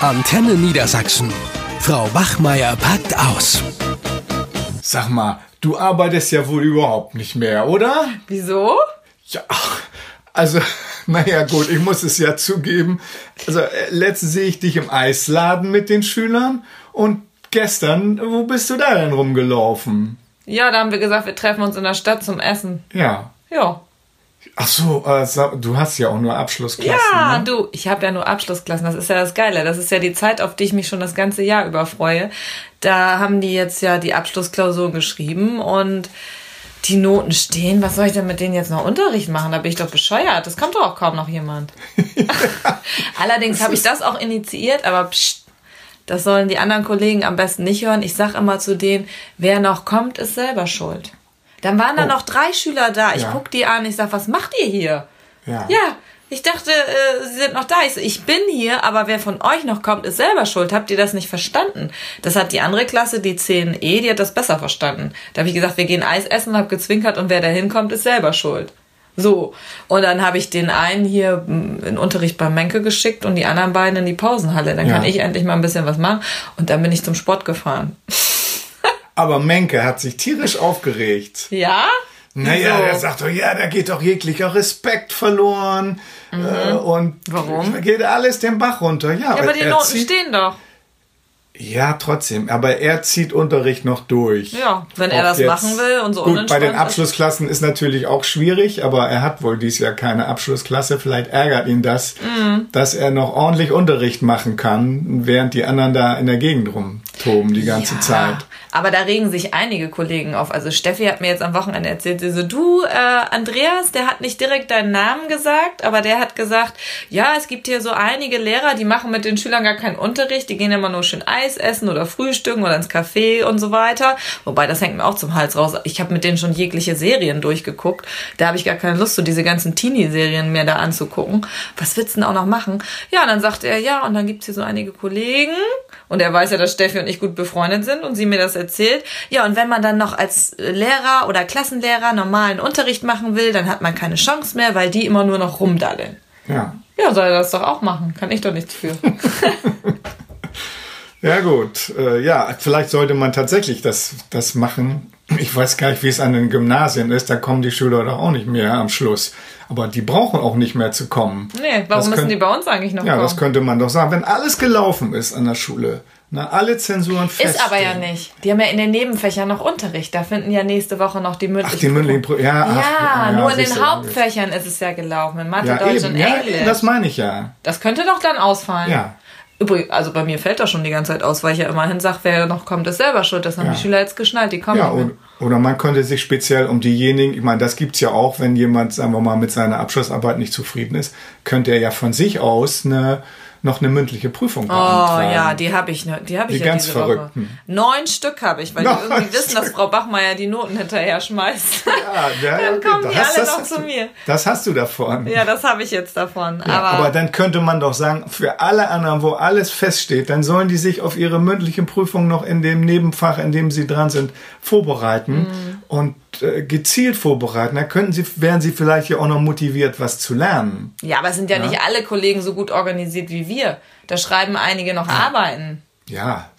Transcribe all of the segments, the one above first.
Antenne Niedersachsen. Frau Bachmeier packt aus. Sag mal, du arbeitest ja wohl überhaupt nicht mehr, oder? Wieso? Ja, also, naja, gut, ich muss es ja zugeben. Also, äh, letztens sehe ich dich im Eisladen mit den Schülern und gestern, wo bist du da denn rumgelaufen? Ja, da haben wir gesagt, wir treffen uns in der Stadt zum Essen. Ja. Ja. Ach so, äh, du hast ja auch nur Abschlussklassen. Ja, ne? du, ich habe ja nur Abschlussklassen. Das ist ja das Geile. Das ist ja die Zeit, auf die ich mich schon das ganze Jahr über freue. Da haben die jetzt ja die Abschlussklausur geschrieben und die Noten stehen. Was soll ich denn mit denen jetzt noch Unterricht machen? Da bin ich doch bescheuert. Das kommt doch auch kaum noch jemand. Allerdings habe ich das auch initiiert, aber pst, das sollen die anderen Kollegen am besten nicht hören. Ich sag immer zu denen, wer noch kommt, ist selber schuld. Dann waren da Oh. noch drei Schüler da. Ich Ja. guck die an, ich sag, was macht ihr hier? Ja. Ja, ich dachte, äh, sie sind noch da. Ich so, ich bin hier, aber wer von euch noch kommt, ist selber schuld. Habt ihr das nicht verstanden? Das hat die andere Klasse, die 10e, die hat das besser verstanden. Da habe ich gesagt, wir gehen Eis essen, hab gezwinkert und wer da hinkommt, ist selber schuld. So. Und dann habe ich den einen hier mm, in Unterricht bei Menke geschickt und die anderen beiden in die Pausenhalle. Dann Ja. kann ich endlich mal ein bisschen was machen. Und dann bin ich zum Sport gefahren. Aber Menke hat sich tierisch aufgeregt. Ja? Naja, Wieso? er sagt doch, ja, da geht doch jeglicher Respekt verloren. Äh, und Mhm. Warum? Da geht alles den Bach runter. Ja, Ja, aber die Noten zieht, stehen doch. Ja, trotzdem. Aber er zieht Unterricht noch durch. Ja, wenn er das machen will und so Gut, bei den ist. Abschlussklassen ist natürlich auch schwierig, aber er hat wohl dieses Jahr keine Abschlussklasse. Vielleicht ärgert ihn das, Mhm. dass er noch ordentlich Unterricht machen kann, während die anderen da in der Gegend rumtoben die ganze Ja, Zeit. Aber da regen sich einige Kollegen auf. Also Steffi hat mir jetzt am Wochenende erzählt, sie so, du, äh, Andreas, der hat nicht direkt deinen Namen gesagt, aber der hat gesagt, ja, es gibt hier so einige Lehrer, die machen mit den Schülern gar keinen Unterricht, die gehen immer nur schön Eis essen oder frühstücken oder ins Café und so weiter. Wobei, das hängt mir auch zum Hals raus. Ich habe mit denen schon jegliche Serien durchgeguckt. Da habe ich gar keine Lust, so diese ganzen Teenie-Serien mir da anzugucken. Was willst du denn auch noch machen? Ja, und dann sagt er, ja, und dann gibt's hier so einige Kollegen. Und er weiß ja, dass Steffi und ich gut befreundet sind und sie mir das erzählt. Ja, und wenn man dann noch als Lehrer oder Klassenlehrer normalen Unterricht machen will, dann hat man keine Chance mehr, weil die immer nur noch rumdaddeln. Ja. Ja, soll er das doch auch machen. Kann ich doch nichts für. Ja gut, äh, ja, vielleicht sollte man tatsächlich das, das machen. Ich weiß gar nicht, wie es an den Gymnasien ist, da kommen die Schüler doch auch nicht mehr am Schluss. Aber die brauchen auch nicht mehr zu kommen. Nee, warum Das müssen könnt- die bei uns eigentlich noch Ja, kommen? das könnte man doch sagen. Wenn alles gelaufen ist an der Schule, na, alle Zensuren feststehen. Ist aber ja nicht. Die haben ja in den Nebenfächern noch Unterricht. Da finden ja nächste Woche noch die mündlichen Ach, die mündlichen Pro ja, ach, Ja, nur in den Hauptfächern ist es ja gelaufen. In Mathe, Ja, Deutsch eben, und ja, Englisch. das meine ich ja. Das könnte doch dann ausfallen. Ja. Übrigens, also bei mir fällt das schon die ganze Zeit aus, weil ich ja immerhin sage, wer noch kommt, ist selber schuld. Das haben Ja. die Schüler jetzt geschnallt, die kommen Ja, und, oder man könnte sich speziell um diejenigen, ich meine, das gibt's ja auch, wenn jemand, sagen wir mal, mit seiner Abschlussarbeit nicht zufrieden ist, könnte er ja von sich aus eine, noch eine mündliche Prüfung Oh beantragen. ja, die habe ich, ne- die habe ich Die ja ganz diese Verrückten. Woche. Neun Stück habe ich, weil Neun die irgendwie wissen, dass Frau Bachmeier die Noten hinterher schmeißt. Ja, ja, Dann kommen die das- alle das noch hast zu du- mir. Das hast du davon. ja, das habe ich jetzt davon. Ja, aber, aber dann könnte man doch sagen, für alle anderen, wo alles feststeht, dann sollen die sich auf ihre mündliche Prüfung noch in dem Nebenfach, in dem sie dran sind, vorbereiten Mhm. und gezielt vorbereiten. Da könnten sie, wären sie vielleicht ja auch noch motiviert, was zu lernen. ja, aber es sind ja, nicht alle Kollegen so gut organisiert wie wir. Da schreiben einige noch Arbeiten. Ja.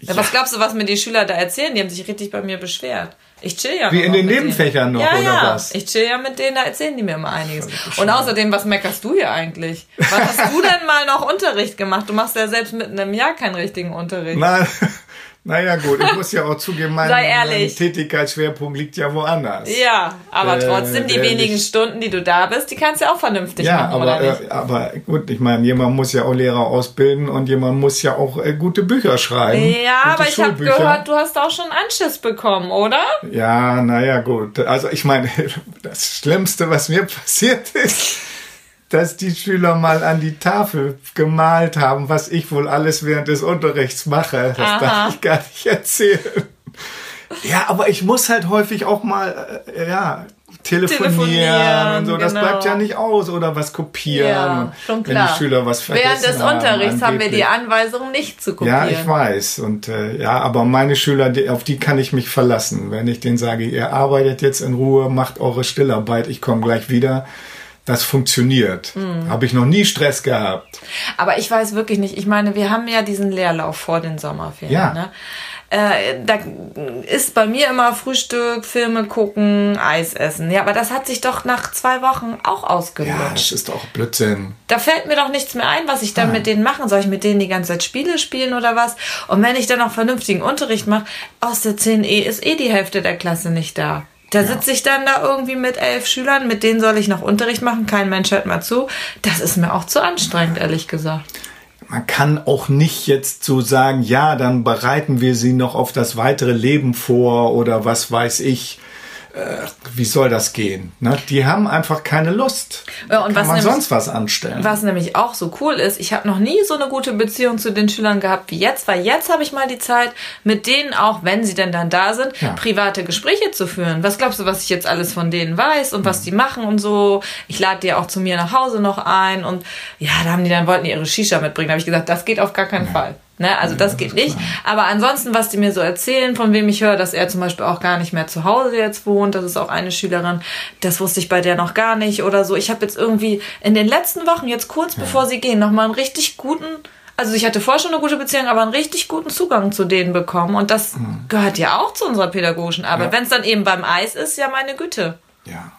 Ja. Was glaubst du, was mir die Schüler da erzählen? Die haben sich richtig bei mir beschwert. Ich chill ja Wie in den Nebenfächern denen. noch, ja, oder ja. was? Ich chill ja mit denen, da erzählen die mir immer einiges. Und außerdem, was meckerst du hier eigentlich? Wann hast du denn mal noch Unterricht gemacht? Du machst ja selbst mitten im Jahr keinen richtigen Unterricht. Na, naja, gut, ich muss ja auch zugeben, mein, mein. Tätigkeitsschwerpunkt liegt ja woanders. Ja, aber Äh, trotzdem, die wenigen nicht- Stunden, die du da bist, die kannst du ja auch vernünftig Ja, machen, aber, oder nicht? äh, aber gut, ich meine, jemand muss ja auch Lehrer ausbilden und jemand muss ja auch äh, gute Bücher schreiben. ja, aber ich habe gehört, du hast auch schon Anschiss bekommen, oder? Ja, naja, gut. Also ich meine, das Schlimmste, was mir passiert ist, dass die Schüler mal an die Tafel gemalt haben, was ich wohl alles während des Unterrichts mache. Das Aha. darf ich gar nicht erzählen. Ja, aber ich muss halt häufig auch mal, äh, ja, telefonieren, Telefonieren, und so. Das genau. bleibt ja nicht aus oder was kopieren. Ja, schon Wenn klar. die Schüler was vergessen Während des haben, Unterrichts haben wir die angeblich. Anweisung, nicht zu kopieren. Ja, ich weiß. Und äh, ja, aber meine Schüler, die, auf die kann ich mich verlassen. Wenn ich denen sage, ihr arbeitet jetzt in Ruhe, macht eure Stillarbeit, ich komme gleich wieder, Das funktioniert. Habe ich noch nie Stress gehabt. Aber ich weiß wirklich nicht. Ich meine, wir haben ja diesen Leerlauf vor den Sommerferien. Ja. Ne? Äh, da ist bei mir immer Frühstück, Filme gucken, Eis essen. Ja, aber das hat sich doch nach zwei Wochen auch Ja, ausgelutscht. das ist doch Blödsinn. Da fällt mir doch nichts mehr ein, was ich dann mit denen machen soll. Ich mit denen die ganze Zeit Spiele spielen oder was? Und wenn ich dann noch vernünftigen Unterricht mache, aus der 10e ist eh die Hälfte der Klasse nicht da. Da sitze ich dann da irgendwie mit elf Schülern, mit denen soll ich noch Unterricht machen, kein Mensch hört mal zu. Das ist mir auch zu anstrengend, ehrlich gesagt. Man kann auch nicht jetzt so sagen, ja, dann bereiten wir sie noch auf das weitere Leben vor oder was weiß ich. Äh, wie soll das gehen? Ne? Die haben einfach keine Lust. Ja, und kann was man nämlich- sonst was anstellen? Was nämlich auch so cool ist, ich habe noch nie so eine gute Beziehung zu den Schülern gehabt wie jetzt, weil jetzt habe ich mal die Zeit, mit denen auch, wenn sie denn dann da sind, Ja. private Gespräche zu führen. Was glaubst du, was ich jetzt alles von denen weiß und was die machen und so? Ich lade die auch zu mir nach Hause noch ein und ja, da haben die dann wollten die ihre Shisha mitbringen. Da habe ich gesagt, das geht auf gar keinen Fall. Ne, also das geht nicht. Aber ansonsten, was die mir so erzählen, von wem ich höre, dass er zum Beispiel auch gar nicht mehr zu Hause jetzt wohnt, das ist auch eine Schülerin, das wusste ich bei der noch gar nicht oder so. Ich habe jetzt irgendwie in den letzten Wochen, jetzt kurz bevor sie gehen, nochmal einen richtig guten, also ich hatte vorher schon eine gute Beziehung, aber einen richtig guten Zugang zu denen bekommen. Und das gehört ja auch zu unserer pädagogischen Arbeit. Ja. Wenn es dann eben beim Eis ist, ja meine Güte. Ja.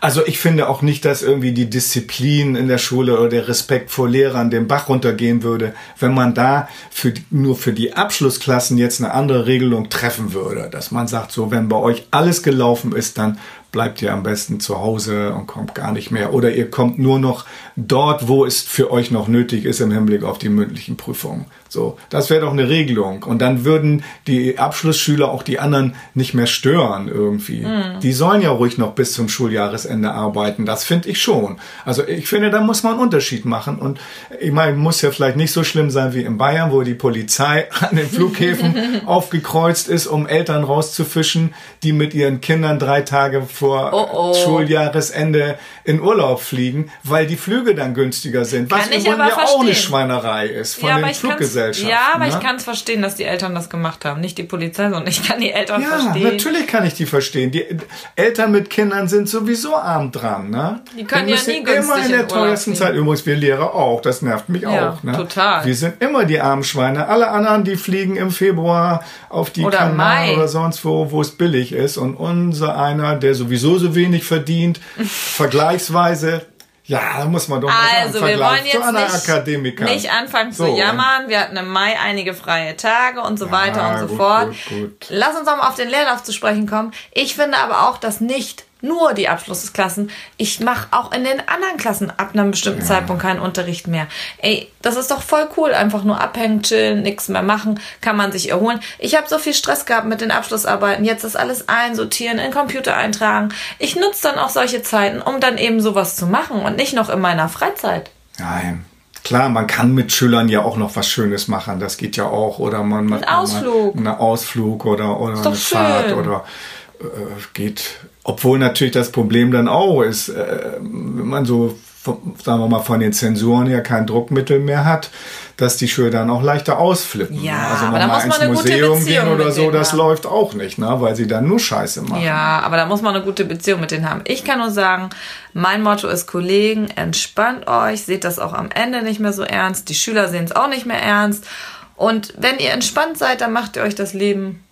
Also ich finde auch nicht, dass irgendwie die Disziplin in der Schule oder der Respekt vor Lehrern den Bach runtergehen würde, wenn man da für, nur für die Abschlussklassen jetzt eine andere Regelung treffen würde. Dass man sagt, so wenn bei euch alles gelaufen ist, dann bleibt ihr am besten zu Hause und kommt gar nicht mehr. Oder ihr kommt nur noch dort, wo es für euch noch nötig ist im Hinblick auf die mündlichen Prüfungen. So, das wäre doch eine Regelung. Und dann würden die Abschlussschüler auch die anderen nicht mehr stören irgendwie. Die sollen ja ruhig noch bis zum Schuljahresende arbeiten. Das finde ich schon. Also ich finde, da muss man einen Unterschied machen. Und ich meine, muss ja vielleicht nicht so schlimm sein wie in Bayern, wo die Polizei an den Flughäfen aufgekreuzt ist, um Eltern rauszufischen, die mit ihren Kindern drei Tage vor Oh, oh. Schuljahresende in Urlaub fliegen, weil die Flüge dann günstiger sind. Was Kann ich übrigens aber ja auch eine verstehen. Schweinerei ist von ja, den ich Fluggesellschaften. ja, aber ne? ich kann es verstehen, dass die Eltern das gemacht haben. Nicht die Polizei, sondern ich kann die Eltern Ja, verstehen. natürlich kann ich die verstehen. Die Eltern mit Kindern sind sowieso arm dran, ne? Die können Wir ja nie günstig immer in der teuersten. Zeit. Übrigens, wir Lehrer auch. Das nervt mich Ja, auch, ne? total. Wir sind immer die armen Schweine. Alle anderen, die fliegen im Februar auf die Oder Kanaren Mai. oder sonst wo, wo es billig ist. Und unser einer, der sowieso so wenig verdient, vergleichsweise, ja, da muss man doch mal Also, sagen, wir wollen jetzt nicht, nicht anfangen zu So, jammern. Wir hatten im Mai einige freie Tage und so weiter und so gut, fort. gut, gut. Lass uns auch mal auf den Leerlauf zu sprechen kommen. Ich finde aber auch, dass nicht nur die Abschlussklassen, ich mache auch in den anderen Klassen ab einem bestimmten Zeitpunkt keinen Unterricht mehr. Ey, das ist doch voll cool. Einfach nur abhängen, chillen, nichts mehr machen, kann man sich erholen. Ich habe so viel Stress gehabt mit den Abschlussarbeiten. Jetzt das alles einsortieren, in den Computer eintragen. Ich nutze dann auch solche Zeiten, um dann eben sowas zu machen und nicht noch in meiner Freizeit. Nein. Klar, man kann mit Schülern ja auch noch was Schönes machen. Das geht ja auch. Oder man macht mal Ausflug. einen Ausflug oder, oder eine Fahrt schön. oder äh, geht. Obwohl natürlich das Problem dann auch ist, äh, wenn man so, von- sagen wir mal, von den Zensuren her kein Druckmittel mehr hat, dass die Schüler dann auch leichter ausflippen. Ja, ne? also aber da muss man ins eine gute Museum Beziehung gehen oder so, das haben. läuft auch nicht, ne? weil sie dann nur Scheiße machen. Ja, aber da muss man eine gute Beziehung mit denen haben. Ich kann nur sagen, mein Motto ist, Kollegen, entspannt euch, seht das auch am Ende nicht mehr so ernst. Die Schüler sehen es auch nicht mehr ernst. Und wenn ihr entspannt seid, dann macht ihr euch das Leben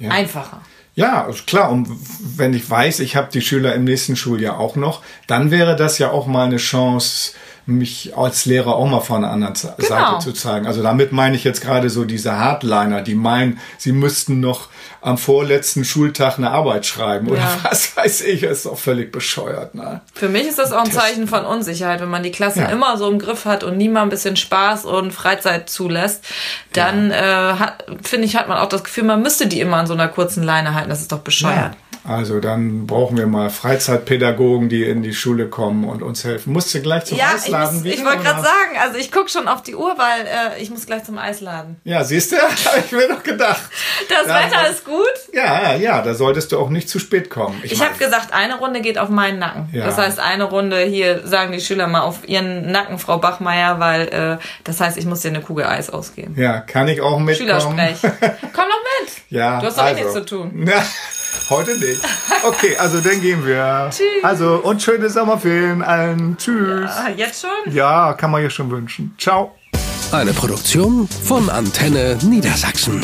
Ja. einfacher. Ja, klar. Und wenn ich weiß, ich habe die Schüler im nächsten Schuljahr auch noch, dann wäre das ja auch mal eine Chance, mich als Lehrer auch mal von einer anderen Genau. Seite zu zeigen. Also damit meine ich jetzt gerade so diese Hardliner, die meinen, sie müssten noch am vorletzten Schultag eine Arbeit schreiben oder Ja. was weiß ich. Das ist doch völlig bescheuert. Ne? Für mich ist das auch ein Zeichen von Unsicherheit, wenn man die Klassen Ja. immer so im Griff hat und nie mal ein bisschen Spaß und Freizeit zulässt, dann äh, hat, finde ich, hat man auch das Gefühl, man müsste die immer an so einer kurzen Leine halten. Das ist doch bescheuert. Also dann brauchen wir mal Freizeitpädagogen, die in die Schule kommen und uns helfen. Musst du gleich zum Ja, ich, Eisladen muss- wieder, ich wollte gerade sagen, also ich gucke schon auf die Uhr, weil äh, ich muss gleich zum Eisladen. Ja, siehst du? Habe ich mir doch gedacht. Das Ja, Wetter ist gut. Ja, ja, ja, da solltest du auch nicht zu spät kommen. Ich meine, habe gesagt, eine Runde geht auf meinen Nacken. Ja. Das heißt, eine Runde hier sagen die Schüler mal auf ihren Nacken, Frau Bachmeier, weil äh, das heißt, ich muss dir eine Kugel Eis ausgeben. Ja, kann ich auch mitkommen. Schülersprech. Komm doch mit. Ja, Du hast doch eh also. nichts zu tun. Ja, Heute nicht. Okay, also dann gehen wir. Tschüss. Also, und schöne Sommerferien allen. Tschüss. Ah, jetzt schon? Ja, kann man ja schon wünschen. Ciao. Eine Produktion von Antenne Niedersachsen.